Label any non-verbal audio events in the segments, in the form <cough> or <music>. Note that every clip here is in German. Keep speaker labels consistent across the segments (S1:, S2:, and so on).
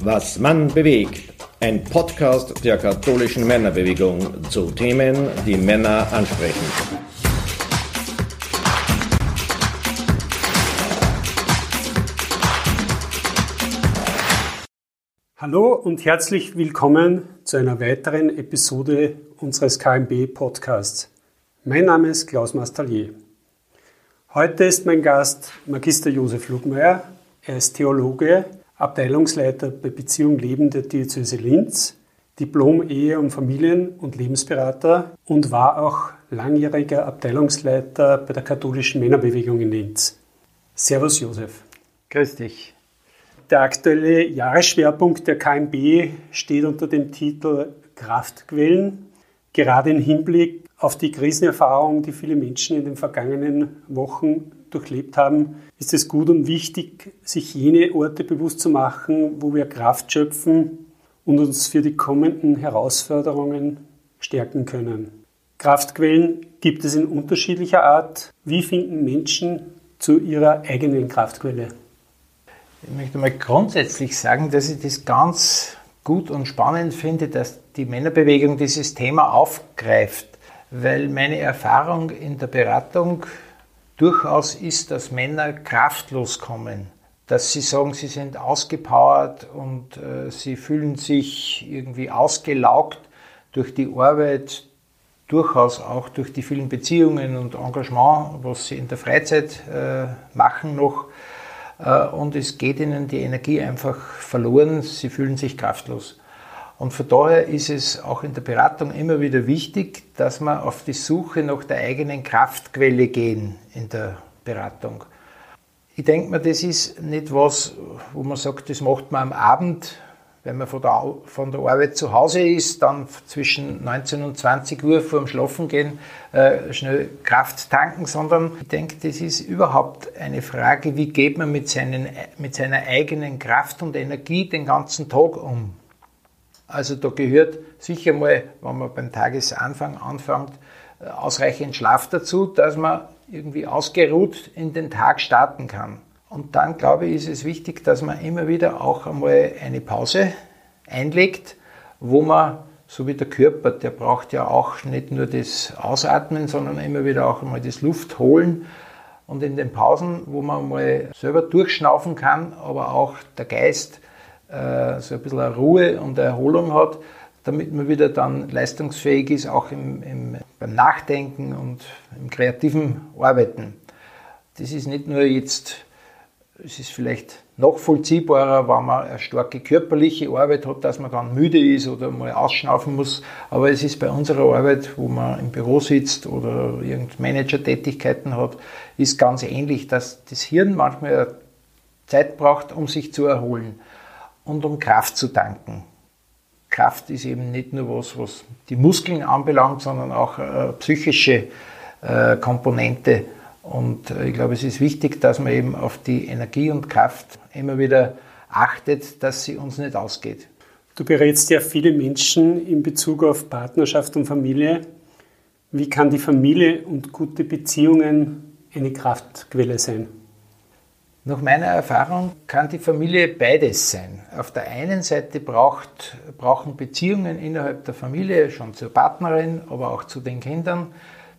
S1: Was Mann bewegt. Ein Podcast der katholischen Männerbewegung zu Themen, die Männer ansprechen.
S2: Hallo und herzlich willkommen zu einer weiteren Episode unseres KMB Podcasts. Mein Name ist Klaus Mastalier. Heute ist mein Gast Magister Josef Lugmeier. Er ist Theologe, Abteilungsleiter bei Beziehung Leben der Diözese Linz, Diplom-Ehe- und Familien- und Lebensberater und war auch langjähriger Abteilungsleiter bei der katholischen Männerbewegung in Linz. Servus Josef.
S3: Grüß dich.
S2: Der aktuelle Jahresschwerpunkt der KMB steht unter dem Titel Kraftquellen, gerade im Hinblick auf die Krisenerfahrung, die viele Menschen in den vergangenen Wochen durchlebt haben, ist es gut und wichtig, sich jene Orte bewusst zu machen, wo wir Kraft schöpfen und uns für die kommenden Herausforderungen stärken können. Kraftquellen gibt es in unterschiedlicher Art. Wie finden Menschen zu ihrer eigenen Kraftquelle?
S3: Ich möchte mal grundsätzlich sagen, dass ich das ganz gut und spannend finde, dass die Männerbewegung dieses Thema aufgreift weil meine Erfahrung in der Beratung durchaus ist, dass Männer kraftlos kommen. Dass sie sagen, sie sind ausgepowert und äh, sie fühlen sich irgendwie ausgelaugt durch die Arbeit, durchaus auch durch die vielen Beziehungen und Engagement, was sie in der Freizeit äh, machen noch. Äh, und es geht ihnen die Energie einfach verloren, sie fühlen sich kraftlos. Und von daher ist es auch in der Beratung immer wieder wichtig, dass wir auf die Suche nach der eigenen Kraftquelle gehen in der Beratung. Ich denke mir, das ist nicht was, wo man sagt, das macht man am Abend, wenn man von der, von der Arbeit zu Hause ist, dann zwischen 19 und 20 Uhr vor dem Schlafengehen äh, schnell Kraft tanken, sondern ich denke, das ist überhaupt eine Frage, wie geht man mit, seinen, mit seiner eigenen Kraft und Energie den ganzen Tag um. Also da gehört sicher mal, wenn man beim Tagesanfang anfängt, äh, ausreichend Schlaf dazu, dass man irgendwie ausgeruht in den Tag starten kann. Und dann glaube ich, ist es wichtig, dass man immer wieder auch einmal eine Pause einlegt, wo man, so wie der Körper, der braucht ja auch nicht nur das Ausatmen, sondern immer wieder auch einmal das Luft holen. Und in den Pausen, wo man mal selber durchschnaufen kann, aber auch der Geist äh, so ein bisschen Ruhe und Erholung hat, damit man wieder dann leistungsfähig ist, auch im, im, beim Nachdenken und im kreativen Arbeiten. Das ist nicht nur jetzt, es ist vielleicht nachvollziehbarer, wenn man eine starke körperliche Arbeit hat, dass man dann müde ist oder mal ausschnaufen muss. Aber es ist bei unserer Arbeit, wo man im Büro sitzt oder irgendeine Manager-Tätigkeiten hat, ist ganz ähnlich, dass das Hirn manchmal Zeit braucht, um sich zu erholen und um Kraft zu tanken. Kraft ist eben nicht nur was, was die Muskeln anbelangt, sondern auch eine psychische äh, Komponente. Und äh, ich glaube, es ist wichtig, dass man eben auf die Energie und Kraft immer wieder achtet, dass sie uns nicht ausgeht.
S2: Du berätst ja viele Menschen in Bezug auf Partnerschaft und Familie. Wie kann die Familie und gute Beziehungen eine Kraftquelle sein?
S3: Nach meiner Erfahrung kann die Familie beides sein. Auf der einen Seite braucht, brauchen Beziehungen innerhalb der Familie, schon zur Partnerin, aber auch zu den Kindern,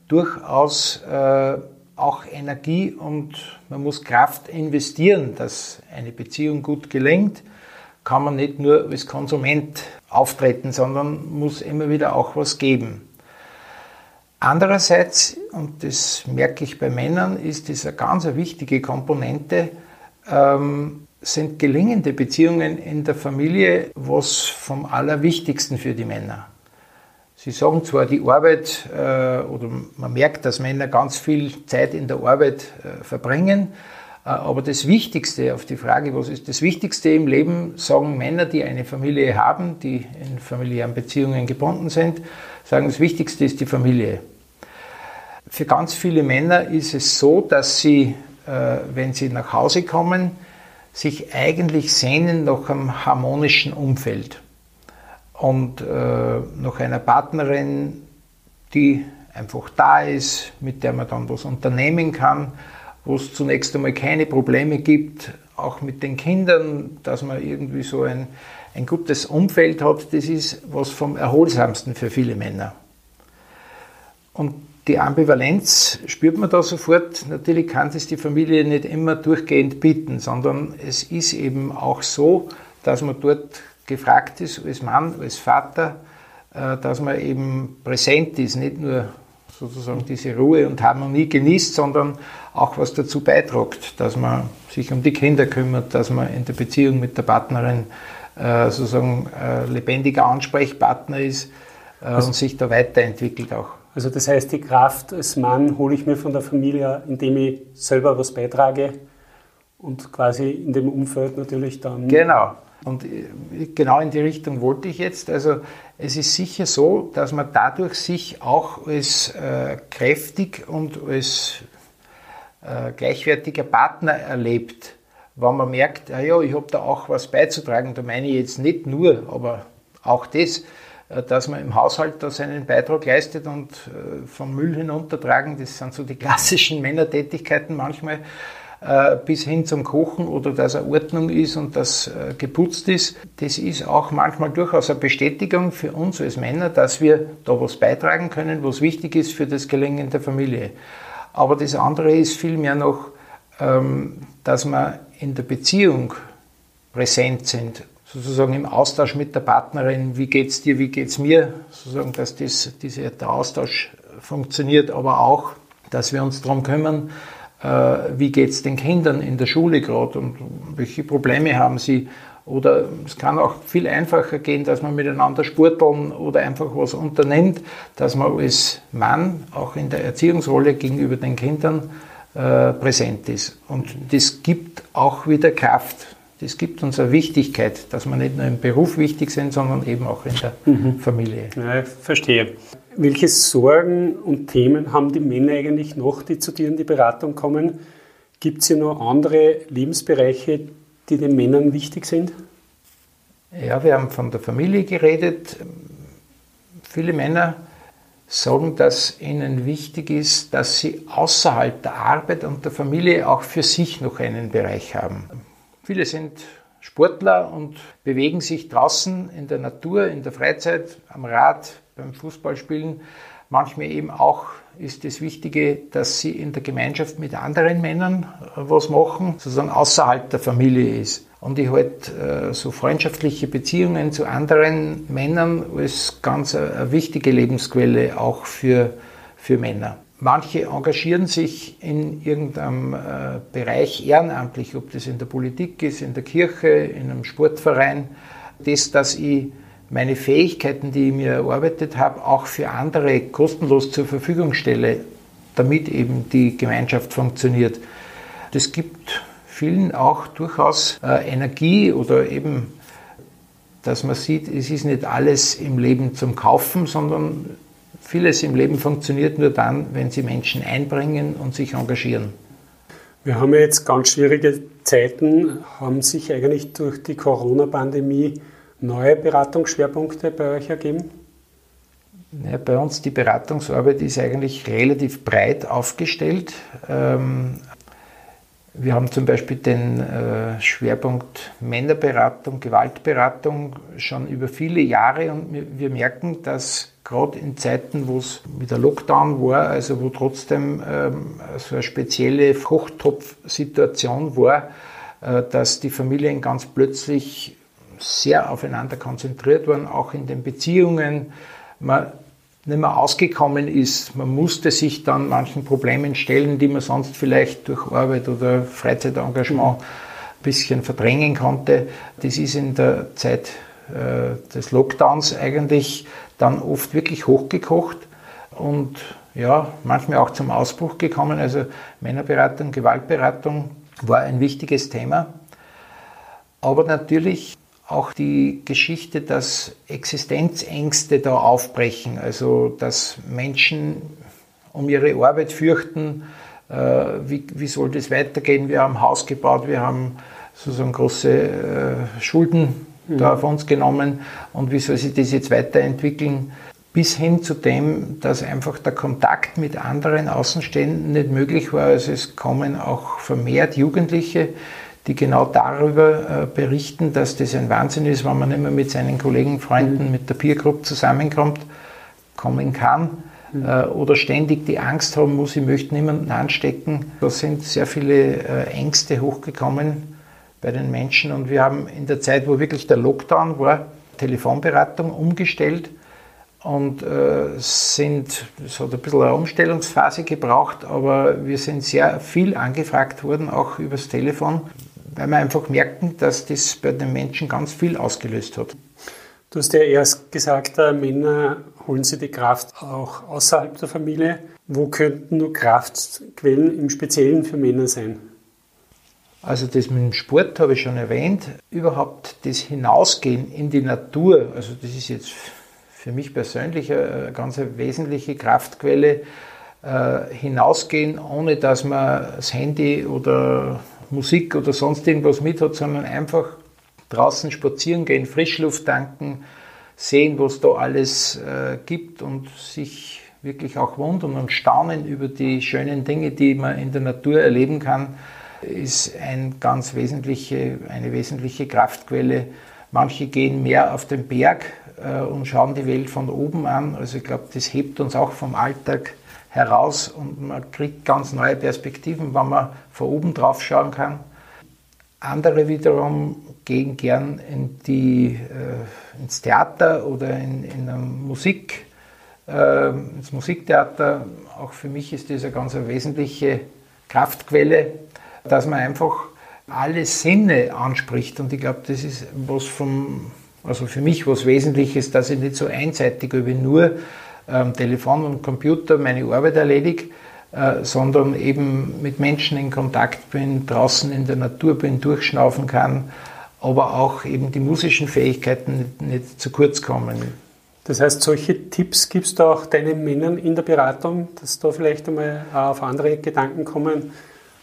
S3: durchaus äh, auch Energie und man muss Kraft investieren, dass eine Beziehung gut gelingt. Kann man nicht nur als Konsument auftreten, sondern muss immer wieder auch was geben. Andererseits, und das merke ich bei Männern, ist das eine ganz wichtige Komponente, ähm, sind gelingende Beziehungen in der Familie was vom Allerwichtigsten für die Männer. Sie sagen zwar die Arbeit, äh, oder man merkt, dass Männer ganz viel Zeit in der Arbeit äh, verbringen, äh, aber das Wichtigste auf die Frage, was ist das Wichtigste im Leben, sagen Männer, die eine Familie haben, die in familiären Beziehungen gebunden sind, sagen, das Wichtigste ist die Familie. Für ganz viele Männer ist es so, dass sie, äh, wenn sie nach Hause kommen, sich eigentlich sehnen nach einem harmonischen Umfeld und äh, nach einer Partnerin, die einfach da ist, mit der man dann was unternehmen kann, wo es zunächst einmal keine Probleme gibt, auch mit den Kindern, dass man irgendwie so ein, ein gutes Umfeld hat, das ist was vom Erholsamsten für viele Männer. Und die Ambivalenz spürt man da sofort. Natürlich kann es die Familie nicht immer durchgehend bieten, sondern es ist eben auch so, dass man dort gefragt ist, als Mann, als Vater, äh, dass man eben präsent ist, nicht nur sozusagen diese Ruhe und Harmonie genießt, sondern auch was dazu beiträgt, dass man sich um die Kinder kümmert, dass man in der Beziehung mit der Partnerin äh, sozusagen äh, lebendiger Ansprechpartner ist und sich da weiterentwickelt auch.
S2: Also das heißt, die Kraft als Mann hole ich mir von der Familie, indem ich selber was beitrage und quasi in dem Umfeld natürlich dann.
S3: Genau. Und genau in die Richtung wollte ich jetzt. Also es ist sicher so, dass man dadurch sich auch als äh, kräftig und als äh, gleichwertiger Partner erlebt, wenn man merkt, ja, ja ich habe da auch was beizutragen. Da meine ich jetzt nicht nur, aber auch das, äh, dass man im Haushalt da seinen Beitrag leistet und äh, vom Müll hinuntertragen. Das sind so die <laughs> klassischen Männertätigkeiten manchmal. Äh, bis hin zum Kochen oder dass er Ordnung ist und das äh, geputzt ist. Das ist auch manchmal durchaus eine Bestätigung für uns als Männer, dass wir da was beitragen können, was wichtig ist für das Gelingen der Familie. Aber das andere ist vielmehr noch, ähm, dass wir in der Beziehung präsent sind, sozusagen im Austausch mit der Partnerin, wie geht's dir, wie geht's mir, sozusagen, dass das, dieser, der Austausch funktioniert, aber auch, dass wir uns darum kümmern, äh, wie geht es den Kindern in der Schule gerade und welche Probleme haben sie. Oder es kann auch viel einfacher gehen, dass man miteinander sporteln oder einfach was unternimmt, dass man als Mann auch in der Erziehungsrolle gegenüber den Kindern äh, präsent ist. Und das gibt auch wieder Kraft. Das gibt uns eine Wichtigkeit, dass wir nicht nur im Beruf wichtig sind, sondern eben auch in der mhm. Familie.
S2: Ja, ich verstehe. Welche Sorgen und Themen haben die Männer eigentlich noch, die zu dir in die Beratung kommen? Gibt es hier noch andere Lebensbereiche, die den Männern wichtig sind?
S3: Ja, wir haben von der Familie geredet. Viele Männer sagen, dass ihnen wichtig ist, dass sie außerhalb der Arbeit und der Familie auch für sich noch einen Bereich haben. Viele sind Sportler und bewegen sich draußen in der Natur, in der Freizeit, am Rad, beim Fußballspielen. Manchmal eben auch ist das Wichtige, dass sie in der Gemeinschaft mit anderen Männern äh, was machen, sozusagen außerhalb der Familie ist. Und ich halte äh, so freundschaftliche Beziehungen zu anderen Männern als ganz eine wichtige Lebensquelle auch für, für Männer. Manche engagieren sich in irgendeinem äh, Bereich ehrenamtlich, ob das in der Politik ist, in der Kirche, in einem Sportverein. Das, dass ich meine Fähigkeiten, die ich mir erarbeitet habe, auch für andere kostenlos zur Verfügung stelle, damit eben die Gemeinschaft funktioniert. Das gibt vielen auch durchaus äh, Energie oder eben, dass man sieht, es ist nicht alles im Leben zum Kaufen, sondern Vieles im Leben funktioniert nur dann, wenn sie Menschen einbringen und sich engagieren.
S2: Wir haben ja jetzt ganz schwierige Zeiten. Haben sich eigentlich durch die Corona-Pandemie neue Beratungsschwerpunkte bei euch ergeben?
S3: Ja, bei uns die Beratungsarbeit ist eigentlich relativ breit aufgestellt. Ähm, wir haben zum Beispiel den äh, Schwerpunkt Männerberatung, Gewaltberatung schon über viele Jahre und wir merken, dass gerade in Zeiten, wo es wieder Lockdown war, also wo trotzdem ähm, so eine spezielle Kochtopfsituation war, äh, dass die Familien ganz plötzlich sehr aufeinander konzentriert waren, auch in den Beziehungen. Man nicht mehr ausgekommen ist. Man musste sich dann manchen Problemen stellen, die man sonst vielleicht durch Arbeit oder Freizeitengagement ein bisschen verdrängen konnte. Das ist in der Zeit des Lockdowns eigentlich dann oft wirklich hochgekocht und ja, manchmal auch zum Ausbruch gekommen. Also Männerberatung, Gewaltberatung war ein wichtiges Thema. Aber natürlich auch die Geschichte, dass Existenzängste da aufbrechen, also dass Menschen um ihre Arbeit fürchten, äh, wie, wie soll das weitergehen? Wir haben Haus gebaut, wir haben sozusagen große äh, Schulden mhm. da auf uns genommen und wie soll sich das jetzt weiterentwickeln? Bis hin zu dem, dass einfach der Kontakt mit anderen Außenstehenden nicht möglich war. Also es kommen auch vermehrt Jugendliche, die genau darüber äh, berichten, dass das ein Wahnsinn ist, wenn man mehr mit seinen Kollegen, Freunden, mhm. mit der Peergroup zusammenkommt, kommen kann mhm. äh, oder ständig die Angst haben muss, ich möchte niemanden anstecken. Da sind sehr viele äh, Ängste hochgekommen bei den Menschen und wir haben in der Zeit, wo wirklich der Lockdown war, Telefonberatung umgestellt und äh, sind, es hat ein bisschen eine Umstellungsphase gebraucht, aber wir sind sehr viel angefragt worden, auch übers Telefon, weil wir einfach merken, dass das bei den Menschen ganz viel ausgelöst hat.
S2: Du hast ja erst gesagt, äh, Männer holen sie die Kraft auch außerhalb der Familie. Wo könnten nur Kraftquellen im Speziellen für Männer sein?
S3: Also das mit dem Sport habe ich schon erwähnt. Überhaupt das Hinausgehen in die Natur, also das ist jetzt für mich persönlich eine ganz wesentliche Kraftquelle. Äh, hinausgehen, ohne dass man das Handy oder Musik oder sonst irgendwas mit hat, sondern einfach draußen spazieren gehen, Frischluft tanken, sehen, was da alles äh, gibt und sich wirklich auch wundern und staunen über die schönen Dinge, die man in der Natur erleben kann, ist ein ganz wesentliche, eine wesentliche Kraftquelle. Manche gehen mehr auf den Berg, äh, und schauen die Welt von oben an. Also ich glaube, das hebt uns auch vom Alltag heraus und man kriegt ganz neue Perspektiven, wenn man von oben drauf schauen kann. Andere wiederum gehen gern in die, äh, ins Theater oder in, in Musik, äh, ins Musiktheater. Auch für mich ist das eine ganz wesentliche Kraftquelle, dass man einfach alle Sinne anspricht. Und ich glaube, das ist was vom also für mich was Wesentliches, dass ich nicht so einseitig über nur ähm, Telefon und Computer meine Arbeit erledige, äh, sondern eben mit Menschen in Kontakt bin, draußen in der Natur bin, durchschnaufen kann, aber auch eben die musischen Fähigkeiten nicht, nicht zu kurz kommen.
S2: Das heißt, solche Tipps gibst du auch deinen Männern in der Beratung, dass da vielleicht einmal auf andere Gedanken kommen,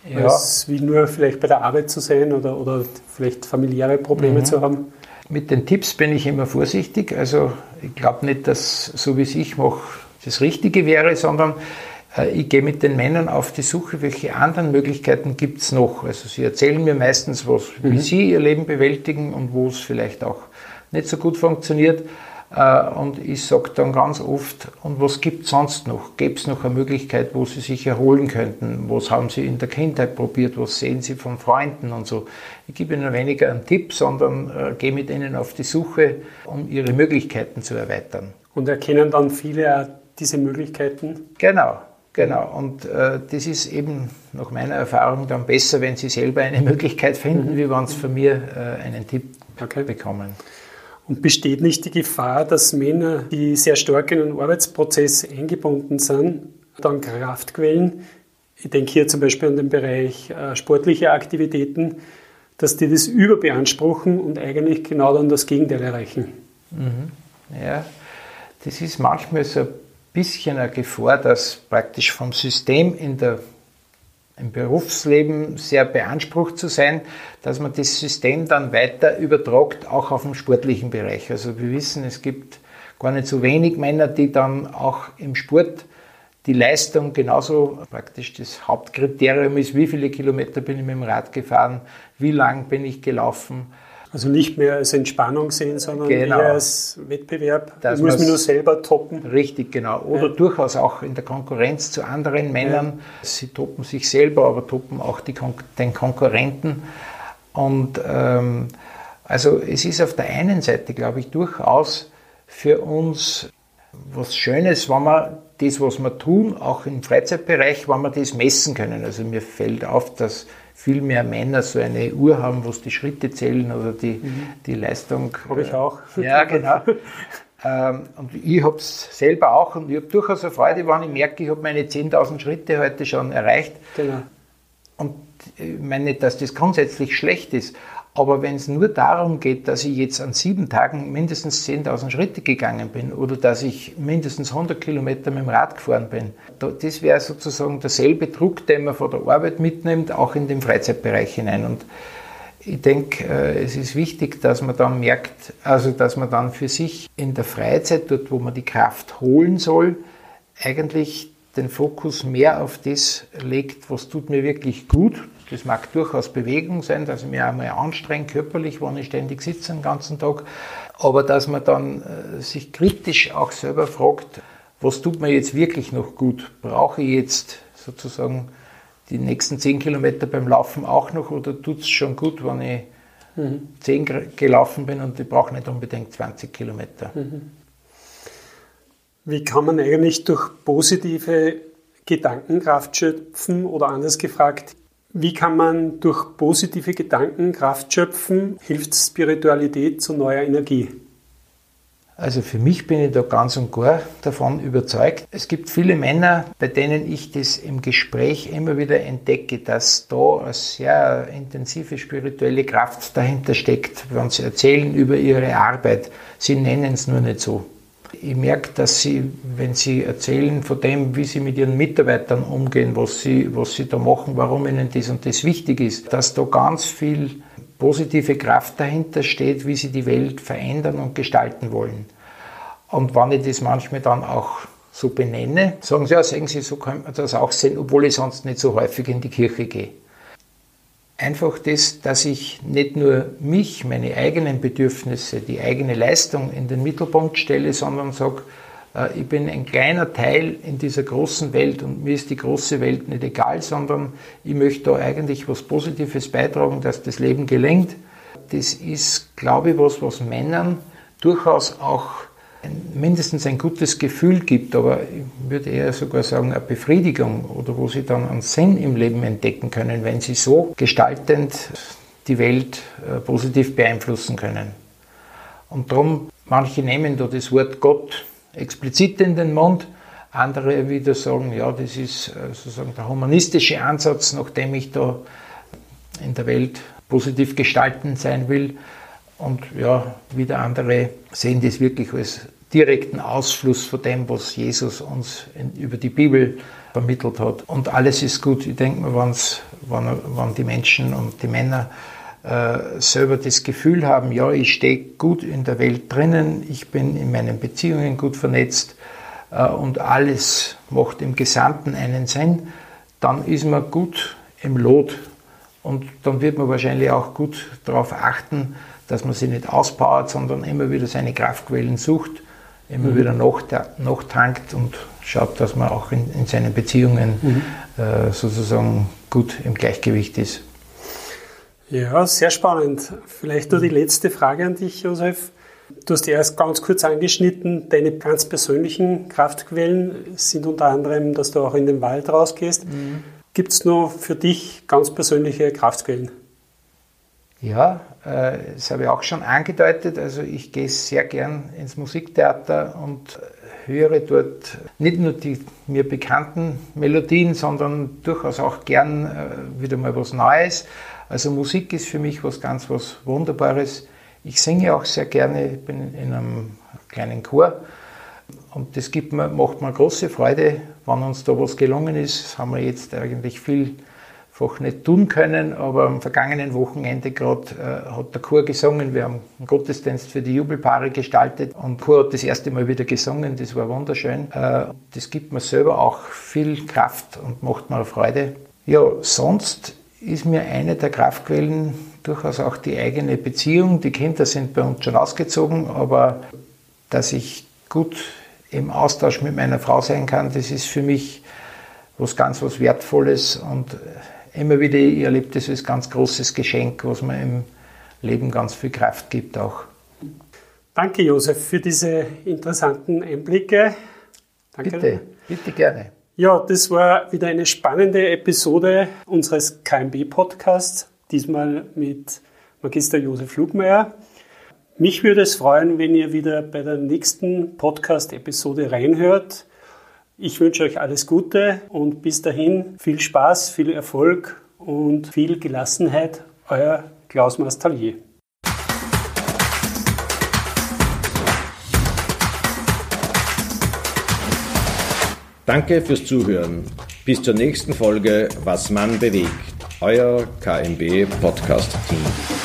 S2: ja. als wie nur vielleicht bei der Arbeit zu sein oder, oder vielleicht familiäre Probleme mhm. zu haben?
S3: Mit den Tipps bin ich immer vorsichtig. Also ich glaube nicht, dass so wie es ich mache, das Richtige wäre, sondern äh, ich gehe mit den Männern auf die Suche, welche anderen Möglichkeiten gibt es noch. Also sie erzählen mir meistens, was, mhm. wie sie ihr Leben bewältigen und wo es vielleicht auch nicht so gut funktioniert. Äh, und ich sage dann ganz oft, und was gibt es sonst noch? Gäbe es noch eine Möglichkeit, wo Sie sich erholen könnten? Was haben Sie in der Kindheit probiert? Was sehen Sie von Freunden und so? Ich gebe Ihnen weniger einen Tipp, sondern äh, gehe mit Ihnen auf die Suche, um Ihre Möglichkeiten zu erweitern.
S2: Und erkennen dann viele diese Möglichkeiten?
S3: Genau. Genau, und äh, das ist eben nach meiner Erfahrung dann besser, wenn Sie selber eine Möglichkeit finden, mhm. wie wenn Sie von mir äh, einen Tipp okay. bekommen.
S2: Und besteht nicht die Gefahr, dass Männer, die sehr stark in einen Arbeitsprozess eingebunden sind, dann Kraftquellen, ich denke hier zum Beispiel an den Bereich äh, sportliche Aktivitäten, dass die das überbeanspruchen und eigentlich genau dann das Gegenteil erreichen.
S3: Mhm. Ja, das ist manchmal so ein bisschen eine Gefahr, dass praktisch vom System in der im Berufsleben sehr beansprucht zu sein, dass man das System dann weiter übertragt, auch auf den sportlichen Bereich. Also wir wissen, es gibt gar nicht so wenig Männer, die dann auch im Sport die Leistung genauso praktisch das Hauptkriterium ist, wie viele Kilometer bin ich mit dem Rad gefahren, wie lang bin ich gelaufen,
S2: also nicht mehr als Entspannung sehen, sondern genau. eher als Wettbewerb. Das muss man nur selber toppen.
S3: Richtig, genau. Oder ja. durchaus auch in der Konkurrenz zu anderen Männern. Ja. Sie toppen sich selber, aber toppen auch Kon den Konkurrenten. Und ähm, also es ist auf der einen Seite, glaube ich, durchaus für uns was Schönes, wenn wir das, was wir tun, auch im Freizeitbereich, wenn wir das messen können. Also mir fällt auf, dass viel mehr Männer so eine Uhr haben, wo es die Schritte zählen oder die, mhm. die Leistung.
S2: Habe ich auch.
S3: Ja, genau. ähm, und ich habe es selber auch und ich habe durchaus eine Freude, wenn ich merke, ich habe meine 10.000 Schritte heute schon erreicht. Genau. Und ich meine dass das grundsätzlich schlecht ist, aber wenn es nur darum geht, dass ich jetzt an sieben Tagen mindestens 10.000 Schritte gegangen bin oder dass ich mindestens 100 Kilometer mit dem Rad gefahren bin, das wäre sozusagen derselbe Druck, den man von der Arbeit mitnimmt, auch in den Freizeitbereich hinein. Und ich denke, äh, es ist wichtig, dass man dann merkt, also dass man dann für sich in der Freizeit, dort wo man die Kraft holen soll, eigentlich den Fokus mehr auf das legt, was tut mir wirklich gut. Das mag durchaus Bewegung sein, dass ich mich einmal anstrenge körperlich, wenn ich ständig sitze den ganzen Tag. Aber dass man dann äh, sich kritisch auch selber fragt, was tut mir jetzt wirklich noch gut? Brauche ich jetzt sozusagen die nächsten 10 Kilometer beim Laufen auch noch oder tut es schon gut, wenn ich mhm. 10 gelaufen bin und ich brauche nicht unbedingt 20 Kilometer? Mhm.
S2: Wie kann man eigentlich durch positive Gedankenkraft schöpfen oder anders gefragt, wie kann man durch positive Gedanken Kraft schöpfen? Hilft Spiritualität zu neuer Energie?
S3: Also für mich bin ich da ganz und gar davon überzeugt. Es gibt viele Männer, bei denen ich das im Gespräch immer wieder entdecke, dass da eine sehr intensive spirituelle Kraft dahinter steckt, wenn sie erzählen über ihre Arbeit. Sie nennen es nur nicht so. Ich merke, dass sie, wenn sie erzählen von dem, wie sie mit ihren Mitarbeitern umgehen, was sie, was sie da machen, warum ihnen das und das wichtig ist, dass da ganz viel positive Kraft dahinter steht, wie sie die Welt verändern und gestalten wollen. Und wenn ich das manchmal dann auch so benenne, sagen sie, ja, sagen sie, so könnte man das auch sehen, obwohl ich sonst nicht so häufig in die Kirche gehe. Einfach das, dass ich nicht nur mich, meine eigenen Bedürfnisse, die eigene Leistung in den Mittelpunkt stelle, sondern sage, äh, ich bin ein kleiner Teil in dieser großen Welt und mir ist die große Welt nicht egal, sondern ich möchte da eigentlich was Positives beitragen, dass das Leben gelingt. Das ist, glaube ich, was, was Männern durchaus auch mindestens ein gutes Gefühl gibt, aber ich würde eher sogar sagen, eine Befriedigung oder wo sie dann einen Sinn im Leben entdecken können, wenn sie so gestaltend die Welt äh, positiv beeinflussen können. Und darum, manche nehmen da das Wort Gott explizit in den Mund. Andere wieder sagen, ja, das ist äh, sozusagen der humanistische Ansatz, nachdem ich da in der Welt positiv gestalten sein will. Und ja, wieder andere sehen das wirklich als direkten Ausfluss von dem, was Jesus uns in, über die Bibel vermittelt hat. Und alles ist gut. Ich denke mir, wenn, wenn die Menschen und die Männer äh, selber das Gefühl haben, ja, ich stehe gut in der Welt drinnen, ich bin in meinen Beziehungen gut vernetzt äh, und alles macht im Gesamten einen Sinn, dann ist man gut im Lot und dann wird man wahrscheinlich auch gut darauf achten, dass man sich nicht auspowert, sondern immer wieder seine Kraftquellen sucht, immer mhm. wieder nachtankt und schaut, dass man auch in, in seinen Beziehungen mhm. äh, sozusagen gut im Gleichgewicht ist.
S2: Ja, sehr spannend. Vielleicht nur die letzte Frage an dich, Josef. Du hast erst ganz kurz angeschnitten, deine ganz persönlichen Kraftquellen sind unter anderem, dass du auch in den Wald rausgehst. Mhm. Gibt es noch für dich ganz persönliche Kraftquellen?
S3: Ja, äh, das habe ich auch schon angedeutet. Also ich gehe sehr gern ins Musiktheater und höre dort nicht nur die mir bekannten Melodien, sondern durchaus auch gern äh, wieder mal was Neues. Also Musik ist für mich was ganz was Wunderbares. Ich singe auch sehr gerne, ich bin in einem kleinen Chor und das gibt mir, macht mir große Freude, wenn uns da was gelungen ist. Das haben wir jetzt eigentlich vielfach nicht tun können, aber am vergangenen Wochenende gerade äh, hat der Chor gesungen. Wir haben einen Gottesdienst für die Jubelpaare gestaltet und Chor hat das erste Mal wieder gesungen. Das war wunderschön. Äh, das gibt mir selber auch viel Kraft und macht mir Freude. Ja, sonst ist mir eine der Kraftquellen durchaus auch die eigene Beziehung. Die Kinder sind bei uns schon ausgezogen, aber dass ich gut im Austausch mit meiner Frau sein kann, das ist für mich was ganz was Wertvolles und immer wieder, ich erlebe das als ganz großes Geschenk, was mir im Leben ganz viel Kraft gibt auch.
S2: Danke, Josef, für diese interessanten Einblicke.
S3: Danke. Bitte, bitte gerne.
S2: Ja, das war wieder eine spannende Episode unseres KMB-Podcasts, diesmal mit Magister Josef Lugmeier. Mich würde es freuen, wenn ihr wieder bei der nächsten Podcast-Episode reinhört. Ich wünsche euch alles Gute und bis dahin viel Spaß, viel Erfolg und viel Gelassenheit. Euer Klaus Mastallier.
S1: Danke fürs Zuhören. Bis zur nächsten Folge Was man bewegt. Euer KMB Podcast Team.